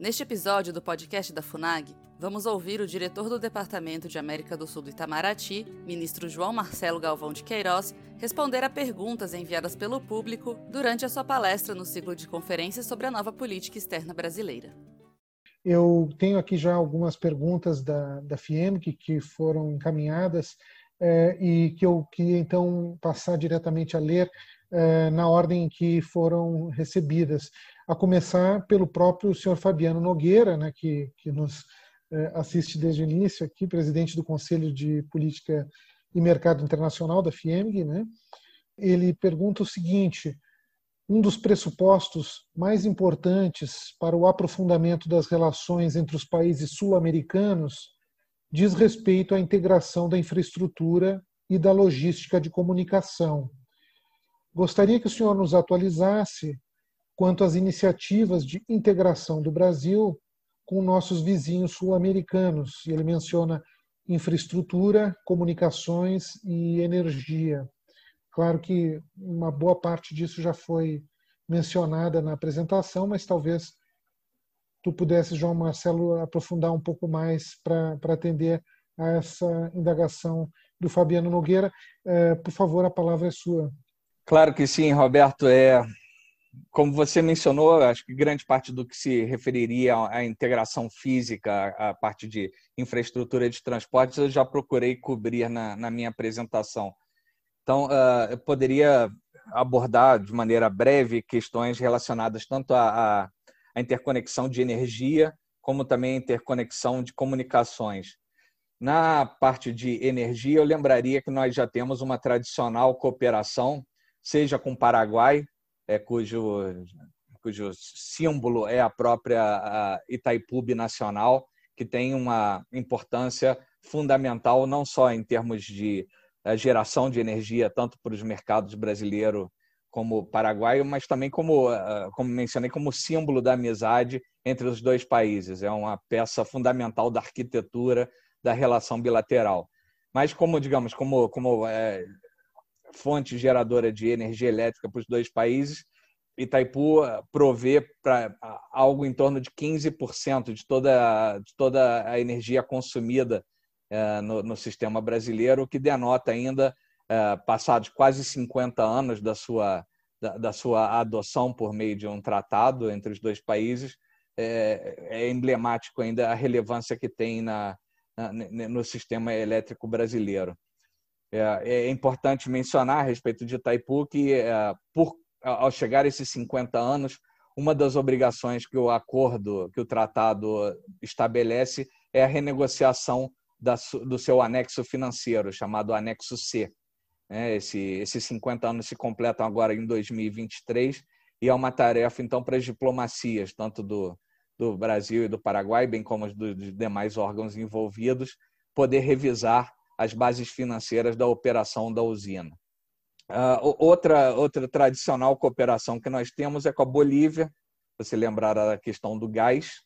Neste episódio do podcast da FUNAG, vamos ouvir o diretor do Departamento de América do Sul do Itamaraty, ministro João Marcelo Galvão de Queiroz, responder a perguntas enviadas pelo público durante a sua palestra no ciclo de conferências sobre a nova política externa brasileira. Eu tenho aqui já algumas perguntas da, da que foram encaminhadas é, e que eu queria então passar diretamente a ler é, na ordem em que foram recebidas, a começar pelo próprio senhor Fabiano Nogueira, né, que, que nos é, assiste desde o início aqui, presidente do Conselho de Política e Mercado Internacional da FIEMG. Né? Ele pergunta o seguinte, um dos pressupostos mais importantes para o aprofundamento das relações entre os países sul-americanos diz respeito à integração da infraestrutura e da logística de comunicação. Gostaria que o senhor nos atualizasse quanto às iniciativas de integração do Brasil com nossos vizinhos sul-americanos. Ele menciona infraestrutura, comunicações e energia. Claro que uma boa parte disso já foi mencionada na apresentação, mas talvez tu pudesse, João Marcelo, aprofundar um pouco mais para atender a essa indagação do Fabiano Nogueira. É, por favor, a palavra é sua. Claro que sim, Roberto. É, como você mencionou, acho que grande parte do que se referiria à integração física, à parte de infraestrutura de transportes, eu já procurei cobrir na, na minha apresentação. Então, uh, eu poderia abordar de maneira breve questões relacionadas tanto à, à interconexão de energia, como também à interconexão de comunicações. Na parte de energia, eu lembraria que nós já temos uma tradicional cooperação, seja com o Paraguai, é, cujo, cujo símbolo é a própria a Itaipu Nacional, que tem uma importância fundamental não só em termos de geração de energia tanto para os mercados brasileiro como paraguaio, mas também como, ah, como mencionei, como símbolo da amizade entre os dois países. É uma peça fundamental da arquitetura da relação bilateral. Mas como, digamos, como, como é, fonte geradora de energia elétrica para os dois países, Itaipu ah, provê para algo em torno de 15% de toda, de toda a energia consumida é, no, no, sistema brasileiro, o que denota ainda, é, passados quase 50 anos da sua, da, da, sua adoção por meio de um tratado entre os dois países, é, é emblemático ainda a relevância que tem na, na no sistema elétrico brasileiro. É, é, importante mencionar a respeito de Itaipu que, é, por, ao chegar esses 50 anos, uma das obrigações que o acordo, que o tratado estabelece é a renegociação da, do seu anexo financeiro, chamado anexo C. É, esse, esses 50 anos se completam agora em 2023 e é uma tarefa, então, para as diplomacias, tanto do, do Brasil e do Paraguai, bem como dos demais órgãos envolvidos, poder revisar as bases financeiras da operação da usina. Uh, outra, outra tradicional cooperação que nós temos é com a Bolívia, você lembrar da questão do gás,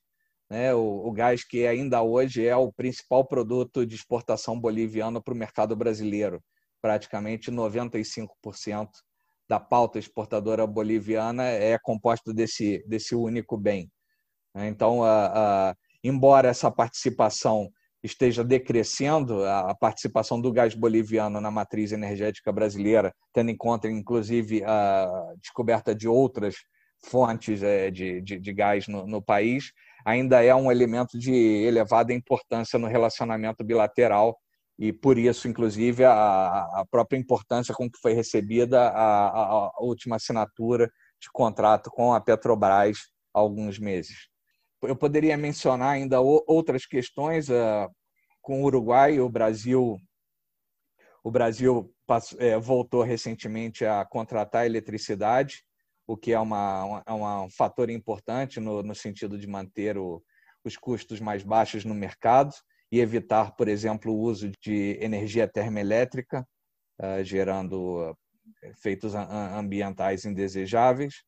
né? O, o, gás que ainda hoje é o principal produto de exportação boliviano para o mercado brasileiro. Praticamente 95% da pauta exportadora boliviana é composta desse, desse único bem. Então, a, a, embora essa participação esteja decrescendo, a participação do gás boliviano na matriz energética brasileira, tendo em conta, inclusive, a descoberta de outras fontes é, de, de, de gás no, no país, ainda é um elemento de elevada importância no relacionamento bilateral e por isso, inclusive, a, a própria importância com que foi recebida a, a, a, última assinatura de contrato com a Petrobras há alguns meses. Eu poderia mencionar ainda outras questões uh, com o Uruguai, o Brasil, o Brasil passou, é, voltou recentemente a contratar eletricidade o que é uma, é uma, um fator importante no, no sentido de manter o, os custos mais baixos no mercado e evitar, por exemplo, o uso de energia termoelétrica, uh, gerando efeitos ambientais indesejáveis.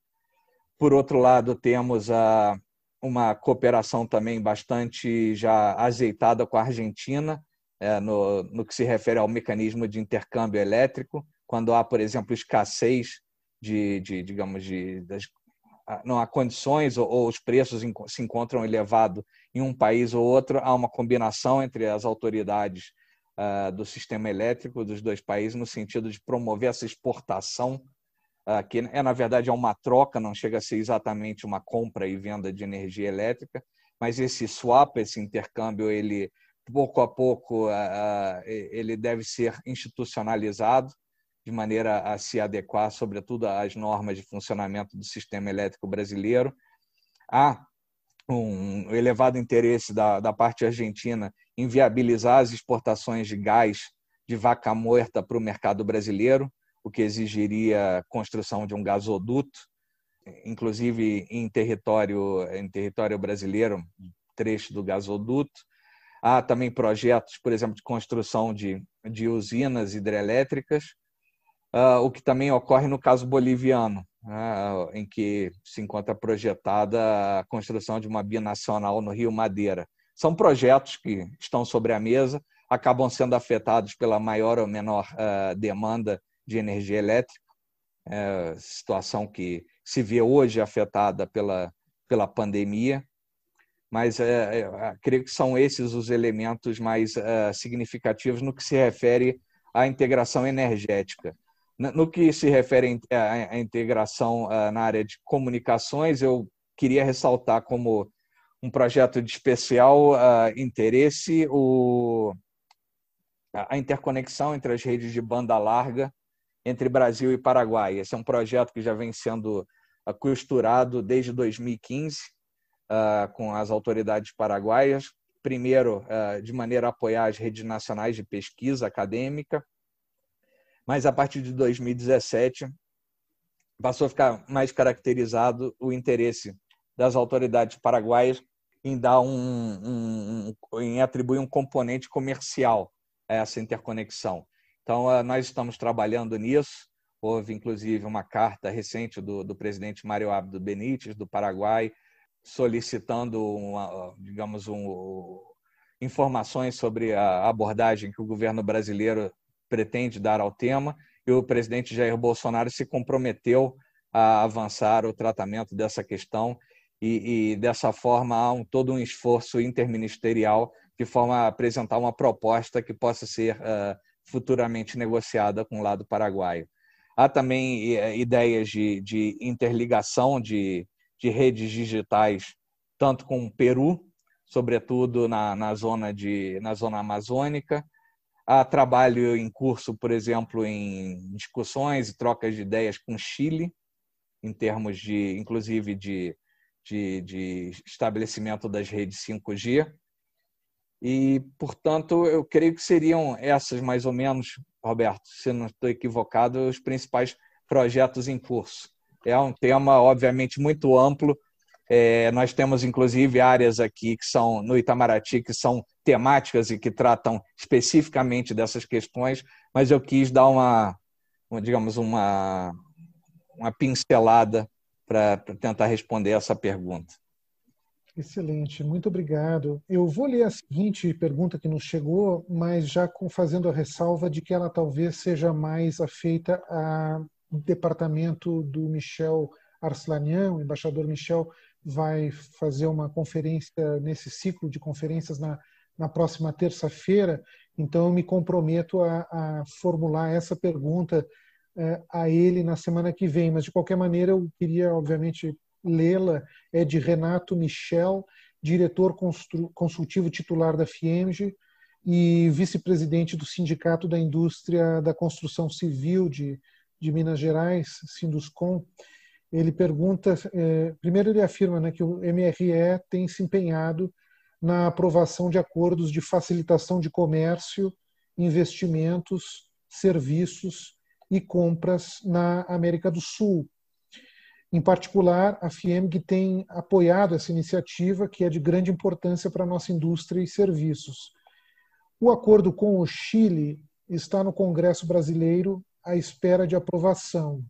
Por outro lado, temos a, uma cooperação também bastante já azeitada com a Argentina, é, no, no que se refere ao mecanismo de intercâmbio elétrico, quando há, por exemplo, escassez de, de digamos, de, das não há condições ou, ou os preços se encontram elevados em um país ou outro, há uma combinação entre as autoridades uh, do sistema elétrico dos dois países no sentido de promover essa exportação, que é na verdade é uma troca, não chega a ser exatamente uma compra e venda de energia elétrica, mas esse swap, esse intercâmbio, ele pouco a pouco uh, ele deve ser institucionalizado de maneira a se adequar, sobretudo, às normas de funcionamento do sistema elétrico brasileiro. Há um elevado interesse da, da parte argentina em viabilizar as exportações de gás de vaca morta para o mercado brasileiro, o que exigiria a construção de um gasoduto, inclusive em território, em território brasileiro, trecho do gasoduto. Há também projetos, por exemplo, de construção de, de usinas hidrelétricas, uh, o que também ocorre no caso boliviano, né, em que se encontra projetada a construção de uma binacional no Rio Madeira. São projetos que estão sobre a mesa, acabam sendo afetados pela maior ou menor uh, demanda de energia elétrica, uh, situação que se vê hoje afetada pela, pela pandemia, mas uh, creio que são esses os elementos mais significativos no que se refere à integração energética. No que se refere à integração na área de comunicações, eu queria ressaltar como um projeto de especial interesse o, a interconexão entre as redes de banda larga entre Brasil e Paraguai. Esse é um projeto que já vem sendo costurado desde 2015 com as autoridades paraguaias. Primeiro, de maneira a apoiar as redes nacionais de pesquisa acadêmica, mas a partir de 2017 passou a ficar mais caracterizado o interesse das autoridades paraguaias em dar um, um, um em atribuir um componente comercial a essa interconexão. Então ah, nós estamos trabalhando nisso. Houve inclusive uma carta recente do, do presidente Mário Abdo Benítez do Paraguai solicitando uma, digamos um, informações sobre a abordagem que o governo brasileiro pretende dar ao tema e o presidente Jair Bolsonaro se comprometeu a avançar o tratamento dessa questão e, e dessa forma há um, todo um esforço interministerial de forma a apresentar uma proposta que possa ser uh, futuramente negociada com o lado paraguaio. Há também uh, ideias de, de interligação de, de, redes digitais, tanto com o Peru, sobretudo na, na, zona, de, na zona amazônica, Há trabalho em curso, por exemplo, em discussões e trocas de ideias com Chile, em termos de, inclusive, de, de, de estabelecimento das redes 5G. E, portanto, eu creio que seriam essas, mais ou menos, Roberto, se não estou equivocado, os principais projetos em curso. É um tema, obviamente, muito amplo. É, nós temos, inclusive, áreas aqui que são, no Itamaraty, que são temáticas e que tratam especificamente dessas questões, mas eu quis dar uma, digamos, uma, uma pincelada para tentar responder essa pergunta. Excelente, muito obrigado. Eu vou ler a seguinte pergunta que nos chegou, mas já com, fazendo a ressalva de que ela talvez seja mais afeita ao departamento do Michel Arslanian, o embaixador Michel vai fazer uma conferência nesse ciclo de conferências na na próxima terça-feira, então eu me comprometo a, a formular essa pergunta é, a ele na semana que vem. Mas, de qualquer maneira, eu queria, obviamente, lê-la. É de Renato Michel, diretor consultivo titular da FIEMG e vice-presidente do Sindicato da Indústria da Construção Civil de, de Minas Gerais, Sinduscom. Ele pergunta, é, primeiro ele afirma né, que o MRE tem se empenhado na aprovação de acordos de facilitação de comércio, investimentos, serviços e compras na América do Sul. Em particular, a FIEMG tem apoiado essa iniciativa, que é de grande importância para a nossa indústria e serviços. O acordo com o Chile está no Congresso brasileiro à espera de aprovação,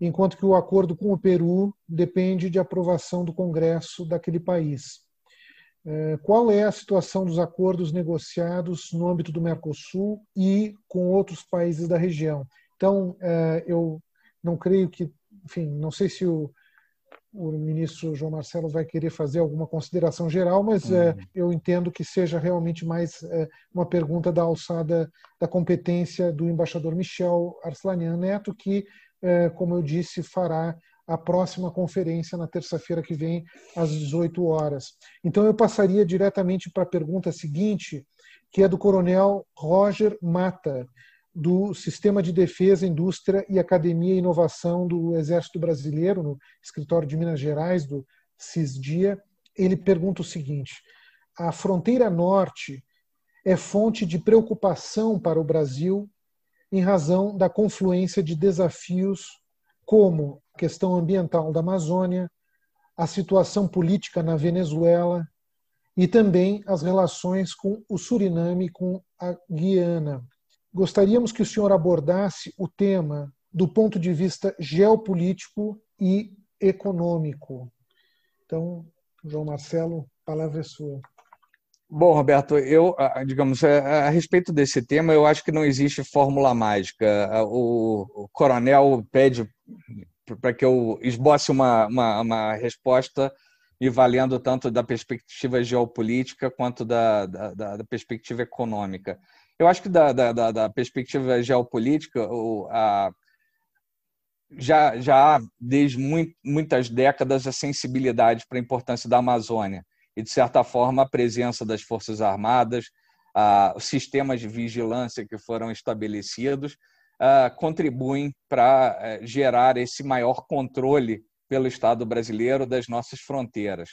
enquanto que o acordo com o Peru depende de aprovação do Congresso daquele país. É, qual é a situação dos acordos negociados no âmbito do Mercosul e com outros países da região. Então, é, eu não creio que, enfim, não sei se o, o ministro João Marcelo vai querer fazer alguma consideração geral, mas uhum. é, eu entendo que seja realmente mais é, uma pergunta da alçada da competência do embaixador Michel Arslanian Neto, que, é, como eu disse, fará a próxima conferência na terça-feira que vem, às 18 horas. Então, eu passaria diretamente para a pergunta seguinte, que é do coronel Roger Mata, do Sistema de Defesa, Indústria e Academia e Inovação do Exército Brasileiro, no escritório de Minas Gerais, do CISDIA. Ele pergunta o seguinte: a fronteira norte é fonte de preocupação para o Brasil em razão da confluência de desafios como a questão ambiental da Amazônia, a situação política na Venezuela e também as relações com o Suriname e com a Guiana. Gostaríamos que o senhor abordasse o tema do ponto de vista geopolítico e econômico. Então, João Marcelo, palavra é sua. Bom, Roberto, eu, digamos, a, a, respeito desse tema, eu acho que não existe fórmula mágica. O, o coronel pede para que eu esboce uma, uma, uma, resposta me valendo tanto da perspectiva geopolítica quanto da, da, da perspectiva econômica. Eu acho que da, da, da perspectiva geopolítica, o, a, já, já há desde muito, muitas décadas a sensibilidade para a importância da Amazônia e, de certa forma, a presença das Forças Armadas, os sistemas de vigilância que foram estabelecidos contribuem para é, gerar esse maior controle pelo Estado brasileiro das nossas fronteiras.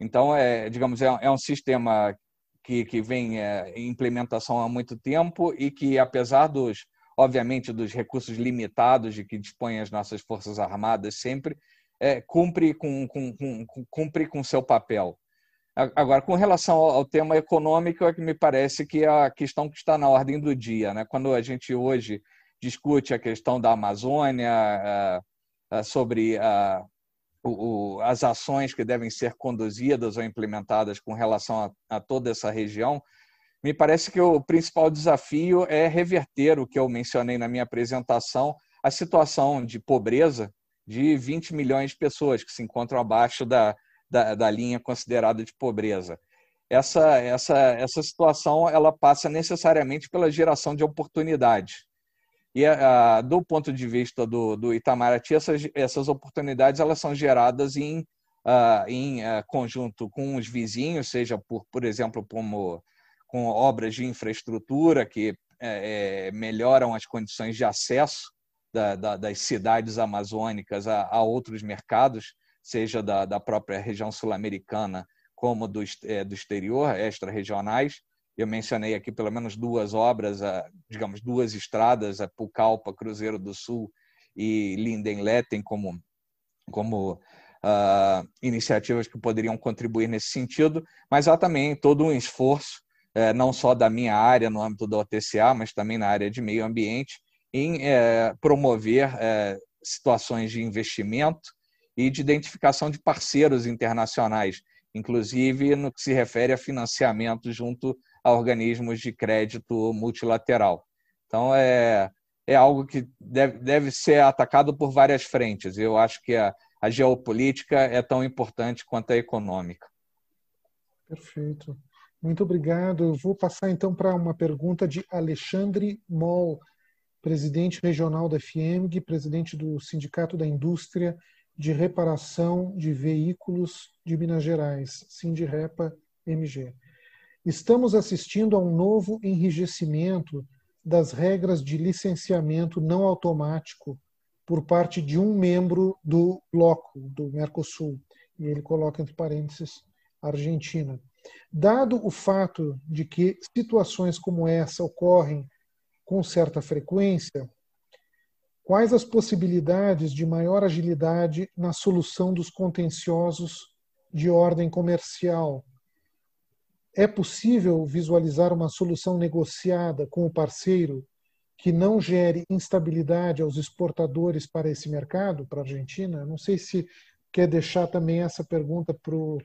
Então, é, digamos, é, é um sistema que, que vem é, em implementação há muito tempo e que, apesar dos, obviamente, dos recursos limitados de que dispõem as nossas Forças Armadas sempre, é, cumpre com, com, com, cumpre com seu papel. Agora, com relação ao tema econômico, é que me parece que é a questão que está na ordem do dia. Né? Quando a gente hoje discute a questão da Amazônia, sobre as ações que devem ser conduzidas ou implementadas com relação a toda essa região, me parece que o principal desafio é reverter o que eu mencionei na minha apresentação, a situação de pobreza de 20 milhões de pessoas que se encontram abaixo da, da, da linha considerada de pobreza. Essa, essa, essa situação ela passa necessariamente pela geração de oportunidades. E uh, do ponto de vista do, do Itamaraty, essas, essas oportunidades elas são geradas em, uh, em uh, conjunto com os vizinhos, seja por, por exemplo, como, com obras de infraestrutura que é, melhoram as condições de acesso da, da, das cidades amazônicas a, a outros mercados, seja da, da própria região sul-americana como do, é, do exterior, extra-regionais. Eu mencionei aqui pelo menos duas obras, digamos, duas estradas, a Pucallpa, Cruzeiro do Sul e Lindenletten como, como uh, iniciativas que poderiam contribuir nesse sentido, mas há também todo um esforço, eh, não só da minha área no âmbito da OTCA, mas também na área de meio ambiente, em eh, promover eh, situações de investimento e de identificação de parceiros internacionais, inclusive no que se refere a financiamento junto a organismos de crédito multilateral. Então, é, é algo que deve, deve ser atacado por várias frentes. Eu acho que a, a geopolítica é tão importante quanto a econômica. Perfeito. Muito obrigado. Eu vou passar então para uma pergunta de Alexandre Moll, presidente regional da FIEMG, presidente do Sindicato da Indústria de reparação de veículos de Minas Gerais, Sindirepa MG. Estamos assistindo a um novo enrijecimento das regras de licenciamento não automático por parte de um membro do bloco, do Mercosul, e ele coloca entre parênteses Argentina. Dado o fato de que situações como essa ocorrem com certa frequência, Quais as possibilidades de maior agilidade na solução dos contenciosos de ordem comercial? É possível visualizar uma solução negociada com o parceiro que não gere instabilidade aos exportadores para esse mercado, para a Argentina? Não sei se quer deixar também essa pergunta para o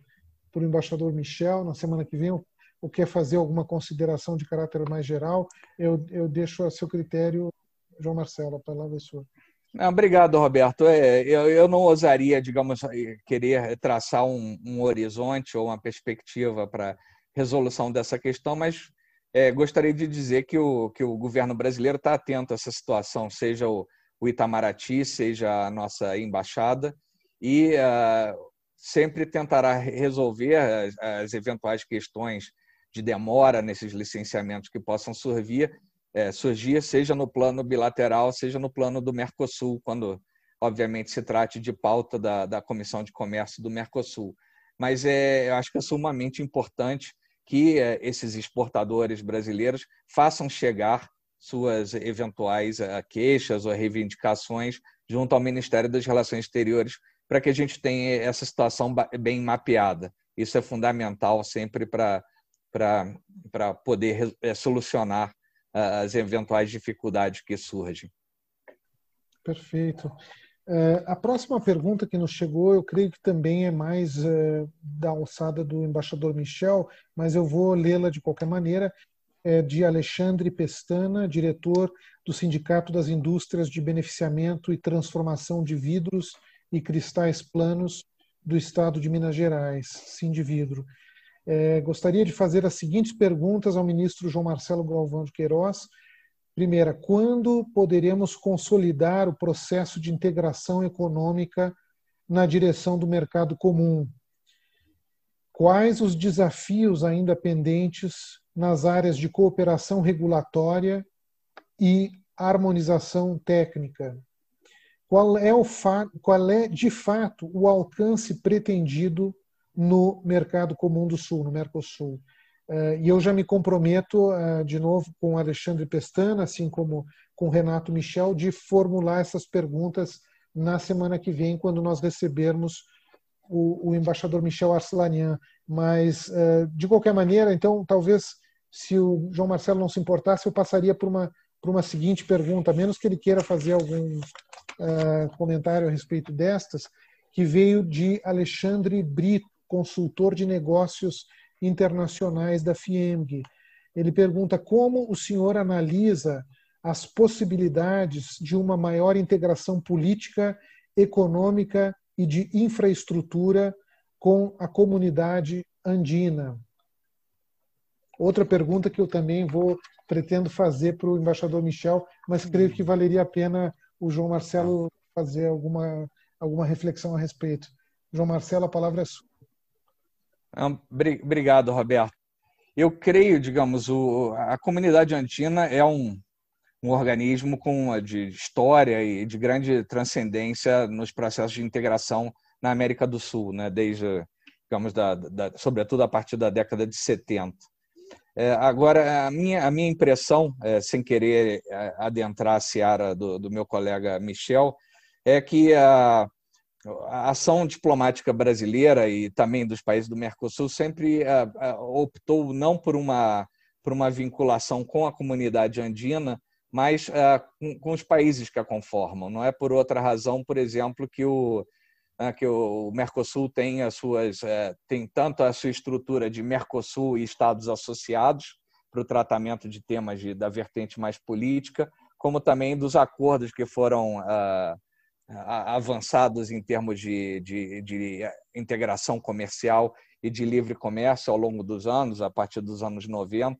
embaixador Michel na semana que vem, ou quer fazer alguma consideração de caráter mais geral. Eu, eu deixo a seu critério João Marcelo, a palavra é sua. Não, obrigado, Roberto. É, eu, eu, não ousaria, digamos, querer traçar um, um horizonte ou uma perspectiva para resolução dessa questão, mas é, gostaria de dizer que o, que o governo brasileiro está atento a essa situação, seja o, o Itamaraty, seja a nossa embaixada, e uh, sempre tentará resolver as, as, eventuais questões de demora nesses licenciamentos que possam surgir, é, surgir, seja no plano bilateral, seja no plano do Mercosul, quando, obviamente, se trate de pauta da, da Comissão de Comércio do Mercosul. Mas é, eu acho que é sumamente importante que é, esses exportadores brasileiros façam chegar suas eventuais é, queixas ou reivindicações junto ao Ministério das Relações Exteriores para que a gente tenha essa situação bem mapeada. Isso é fundamental sempre para poder é, solucionar as eventuais dificuldades que surgem. Perfeito. É, a próxima pergunta que nos chegou, eu creio que também é mais é, da alçada do embaixador Michel, mas eu vou lê-la de qualquer maneira. É de Alexandre Pestana, diretor do Sindicato das Indústrias de Beneficiamento e Transformação de Vidros e Cristais Planos do Estado de Minas Gerais, Sindividro. É, gostaria de fazer as seguintes perguntas ao ministro João Marcelo Galvão de Queiroz. Primeira, quando poderemos consolidar o processo de integração econômica na direção do mercado comum? Quais os desafios ainda pendentes nas áreas de cooperação regulatória e harmonização técnica? Qual é, qual é de fato o alcance pretendido no mercado comum do Sul, no Mercosul. Uh, e eu já me comprometo, uh, de novo, com Alexandre Pestana, assim como com Renato Michel, de formular essas perguntas na semana que vem, quando nós recebermos o, o embaixador Michel Arcelanian. Mas, uh, de qualquer maneira, então, talvez, se o João Marcelo não se importasse, eu passaria por uma, por uma seguinte pergunta, a menos que ele queira fazer algum comentário a respeito destas, que veio de Alexandre Brito consultor de negócios internacionais da FIEMG. Ele pergunta como o senhor analisa as possibilidades de uma maior integração política, econômica e de infraestrutura com a comunidade andina. Outra pergunta que eu também vou pretendo fazer para o embaixador Michel, mas creio que valeria a pena o João Marcelo fazer alguma alguma reflexão a respeito. João Marcelo, a palavra é sua. Obrigado, Roberto. Eu creio, digamos, o, a comunidade andina é um, um organismo com de história e de grande transcendência nos processos de integração na América do Sul, né? desde, digamos, da, da, sobretudo a partir da década de 70. É, agora, a minha, a minha impressão, é, sem querer é, adentrar a seara do, do meu colega Michel, é que a, a ação diplomática brasileira e também dos países do Mercosul sempre uh, uh, optou não por uma, por uma vinculação com a comunidade andina, mas uh, com, os países que a conformam. Não é por outra razão, por exemplo, que o, que o Mercosul tem as suas tem tanto a sua estrutura de Mercosul e Estados associados para o tratamento de temas de, da vertente mais política, como também dos acordos que foram avançados em termos de, de, de, integração comercial e de livre comércio ao longo dos anos, a partir dos anos 90,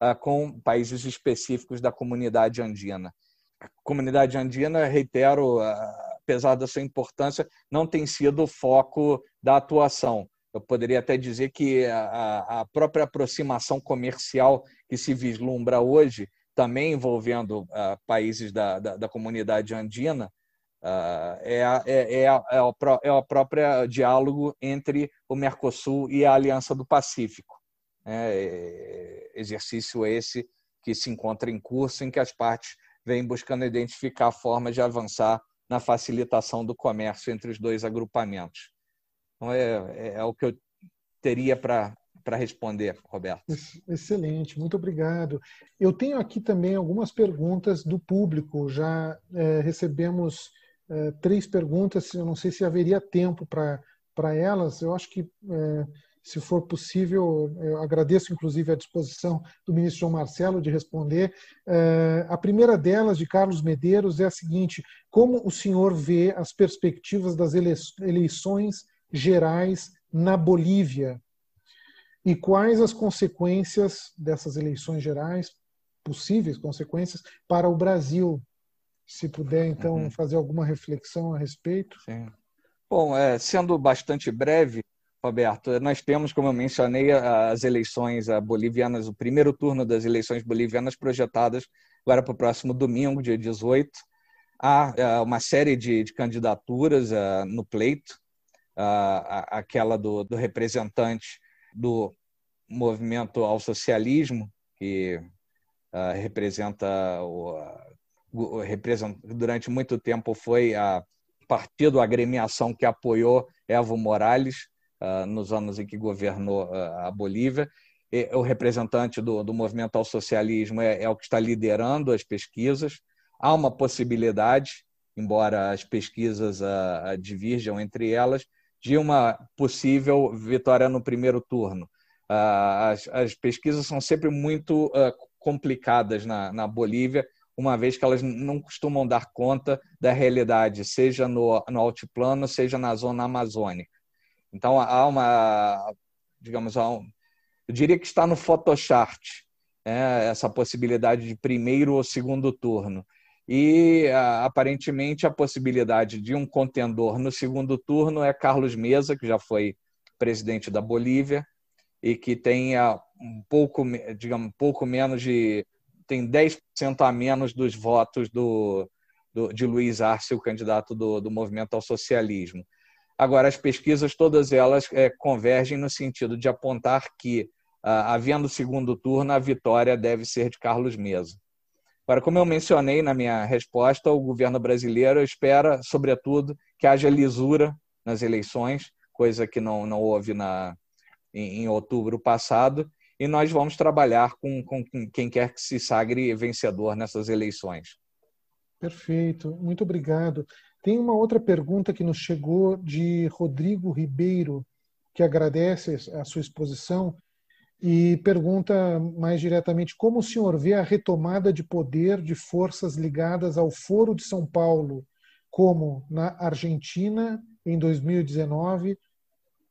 ah, com países específicos da comunidade andina. A comunidade andina, reitero, ah, apesar da sua importância, não tem sido o foco da atuação. Eu poderia até dizer que a, própria aproximação comercial que se vislumbra hoje, também envolvendo ah, países da, da, da comunidade andina, Uh, é, é, é, é, o, é o próprio diálogo entre o Mercosul e a Aliança do Pacífico. É, exercício esse que se encontra em curso, em que as partes vêm buscando identificar formas de avançar na facilitação do comércio entre os dois agrupamentos. Então, é, é, é o que eu teria para para responder, Roberto. Excelente, muito obrigado. Eu tenho aqui também algumas perguntas do público. Já é, recebemos é, três perguntas, eu não sei se haveria tempo para elas. Eu acho que é, se for possível, eu agradeço inclusive a disposição do ministro João Marcelo de responder. Eh, a primeira delas, de Carlos Medeiros, é a seguinte: como o senhor vê as perspectivas das eleições gerais na Bolívia? E quais as consequências dessas eleições gerais, possíveis consequências, para o Brasil? Se puder, então, uhum. fazer alguma reflexão a respeito. Sim. Bom, é, sendo bastante breve, Roberto, nós temos, como eu mencionei, as eleições bolivianas, o primeiro turno das eleições bolivianas projetadas agora para o próximo domingo, dia 18. Há é, uma série de, de candidaturas uh, no pleito, uh, aquela do, do, representante do movimento ao socialismo, que uh, representa, o, durante muito tempo foi a partido, a agremiação que apoiou Evo Morales, ah, nos anos em que governou ah, a Bolívia. E, o representante do, do movimento ao socialismo é, é o que está liderando as pesquisas. Há uma possibilidade, embora as pesquisas uh, divirjam entre elas, de uma possível vitória no primeiro turno. Uh, as, as, pesquisas são sempre muito uh, complicadas na, na Bolívia, uma vez que elas não costumam dar conta da realidade, seja no, no altiplano, seja na zona amazônica. Então há uma, digamos, há um, eu diria que está no Photochart é, essa possibilidade de primeiro ou segundo turno. E aparentemente a possibilidade de um contendor no segundo turno é Carlos Mesa, que já foi presidente da Bolívia e que tem um pouco, digamos, um pouco menos de tem 10% a menos dos votos do, do, de Luiz Arce, o candidato do, do movimento ao socialismo. Agora, as pesquisas, todas elas é, convergem no sentido de apontar que, ah, havendo segundo turno, a vitória deve ser de Carlos Mesa. Agora, como eu mencionei na minha resposta, o governo brasileiro espera, sobretudo, que haja lisura nas eleições, coisa que não, não houve na, em, em outubro passado, e nós vamos trabalhar com, com, quem quer que se sagre vencedor nessas eleições. Perfeito, muito obrigado. Tem uma outra pergunta que nos chegou de Rodrigo Ribeiro, que agradece a sua exposição e pergunta mais diretamente como o senhor vê a retomada de poder de forças ligadas ao Foro de São Paulo, como na Argentina em 2019,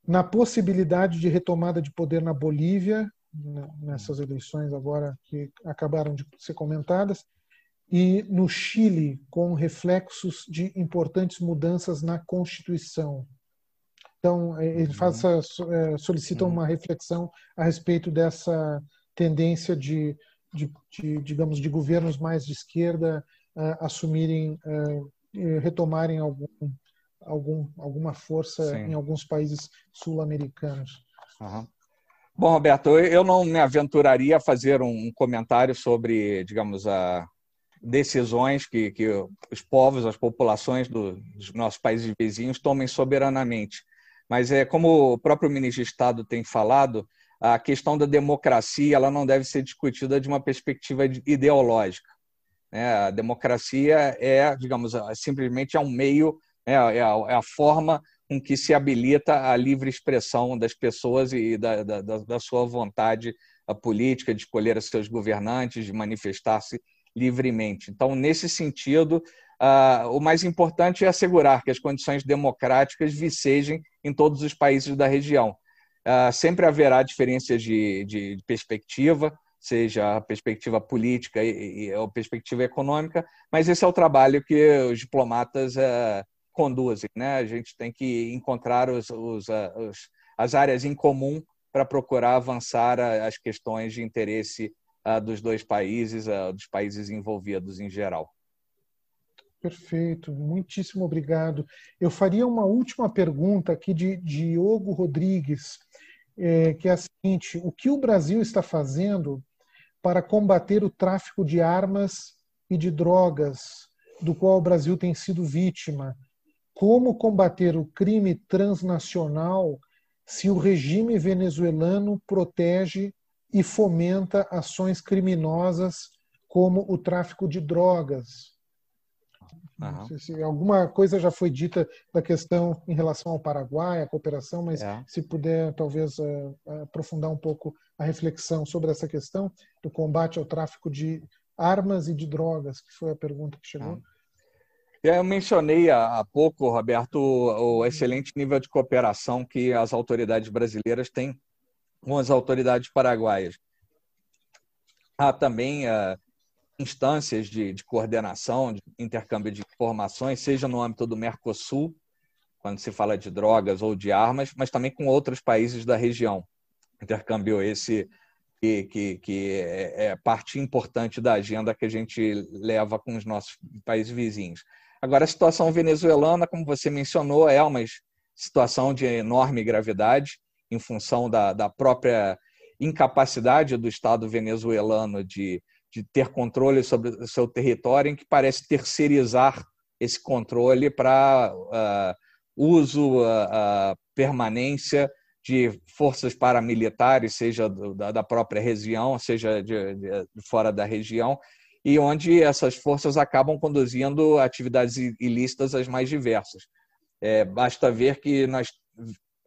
na possibilidade de retomada de poder na Bolívia, nessas eleições agora que acabaram de ser comentadas, e no Chile, com reflexos de importantes mudanças na Constituição. Então, é, ele faz uhum. essa, é, solicita uma reflexão a respeito dessa tendência de, de, de digamos, de governos mais de esquerda uh, assumirem, uh, retomarem algum, algum, alguma força Sim. em alguns países sul-americanos. Uhum. Bom, Roberto, eu não me aventuraria a fazer um comentário sobre, digamos, a, decisões que, que os povos, as populações do, dos nossos países vizinhos tomem soberanamente. Mas é como o próprio ministro de Estado tem falado, a questão da democracia ela não deve ser discutida de uma perspectiva ideológica. Né? A democracia é, digamos, simplesmente é um meio, é, é, é a forma com que se habilita a livre expressão das pessoas e da, da, da sua vontade política de escolher seus governantes, de manifestar-se livremente. Então, nesse sentido, uh, o mais importante é assegurar que as condições democráticas vicejem em todos os países da região. Uh, sempre haverá diferenças de, de, de, perspectiva, seja a perspectiva política e, e, a perspectiva econômica, mas esse é o trabalho que os diplomatas uh, conduzem. Né? A gente tem que encontrar os, os, os, as áreas em comum para procurar avançar as questões de interesse dos dois países, dos países envolvidos em geral. Perfeito, muitíssimo obrigado. Eu faria uma última pergunta aqui de Diogo Rodrigues, é, que é a seguinte: o que o Brasil está fazendo para combater o tráfico de armas e de drogas, do qual o Brasil tem sido vítima? Como combater o crime transnacional se o regime venezuelano protege e fomenta ações criminosas como o tráfico de drogas. Uhum. Se alguma coisa já foi dita da questão em relação ao Paraguai, a cooperação, mas é. se puder talvez uh, aprofundar um pouco a reflexão sobre essa questão do combate ao tráfico de armas e de drogas, que foi a pergunta que chegou. É. Eu mencionei há pouco, Roberto, o excelente nível de cooperação que as autoridades brasileiras têm com as autoridades paraguaias. Há também uh, instâncias de, de, coordenação, de intercâmbio de informações, seja no âmbito do Mercosul, quando se fala de drogas ou de armas, mas também com outros países da região. Intercâmbio esse que, que, que é, é parte importante da agenda que a gente leva com os nossos países vizinhos. Agora, a situação venezuelana, como você mencionou, é uma situação de enorme gravidade em função da, da própria incapacidade do Estado venezuelano de de ter controle sobre o seu território, em que parece terceirizar esse controle para uh, uso, uh, uh, permanência de forças paramilitares, seja do, da, da, própria região, seja de, de, de, fora da região, e onde essas forças acabam conduzindo atividades ilícitas as mais diversas. É, basta ver que nós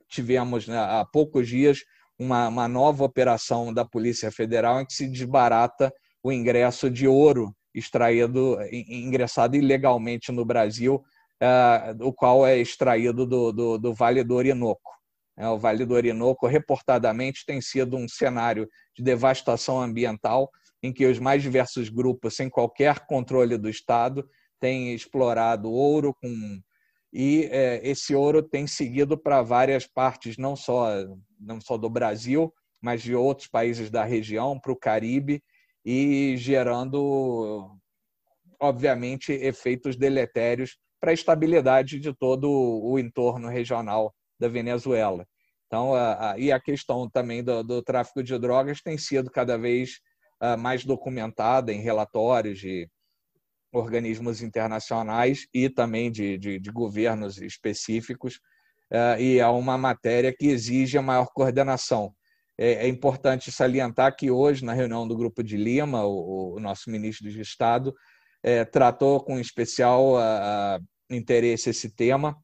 tivemos né, há poucos dias uma, uma nova operação da Polícia Federal em que se desbarata o ingresso de ouro extraído, ingressado ilegalmente no Brasil, uh, o qual é extraído do, do, do Vale do Orinoco. É, o Vale do Orinoco, reportadamente, tem sido um cenário de devastação ambiental em que os mais diversos grupos, sem qualquer controle do Estado, têm explorado ouro com e é, esse ouro tem seguido para várias partes, não só não só do Brasil, mas de outros países da região, para o Caribe e gerando, obviamente, efeitos deletérios para a estabilidade de todo o entorno regional da Venezuela. Então, a, a, e a questão também do, do, tráfico de drogas tem sido cada vez uh, mais documentada em relatórios de organismos internacionais e também de, de, de governos específicos, uh, e é uma matéria que exige a maior coordenação é, é, importante salientar que hoje, na reunião do Grupo de Lima, o, o nosso ministro de Estado é, tratou com especial a, a interesse esse tema,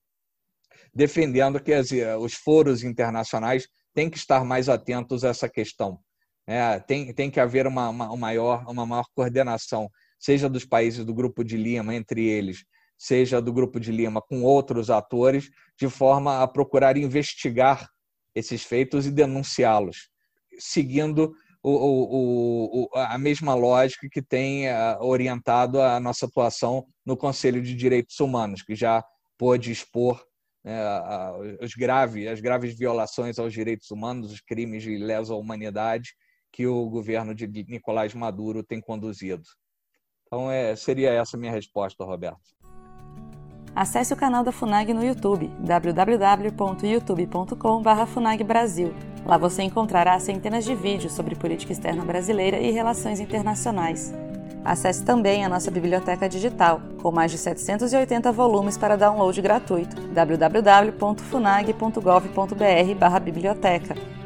defendendo que as, os foros internacionais têm que estar mais atentos a essa questão. É, tem, tem que haver uma, uma, maior, uma maior coordenação, seja dos países do Grupo de Lima, entre eles, seja do Grupo de Lima com outros atores, de forma a procurar investigar esses feitos e denunciá-los, seguindo o, o, o, a mesma lógica que tem uh, orientado a nossa atuação no Conselho de Direitos Humanos, que já pôde expor né, os graves, as graves violações aos direitos humanos, os crimes de lesa humanidade que o governo de Nicolás Maduro tem conduzido. Então, é, seria essa a minha resposta, Roberto. Acesse o canal da FUNAG no YouTube, www.youtube.com.br FUNAGBrasil. Lá você encontrará centenas de vídeos sobre política externa brasileira e relações internacionais. Acesse também a nossa biblioteca digital, com mais de 780 volumes para download gratuito, www.funag.gov.br/biblioteca.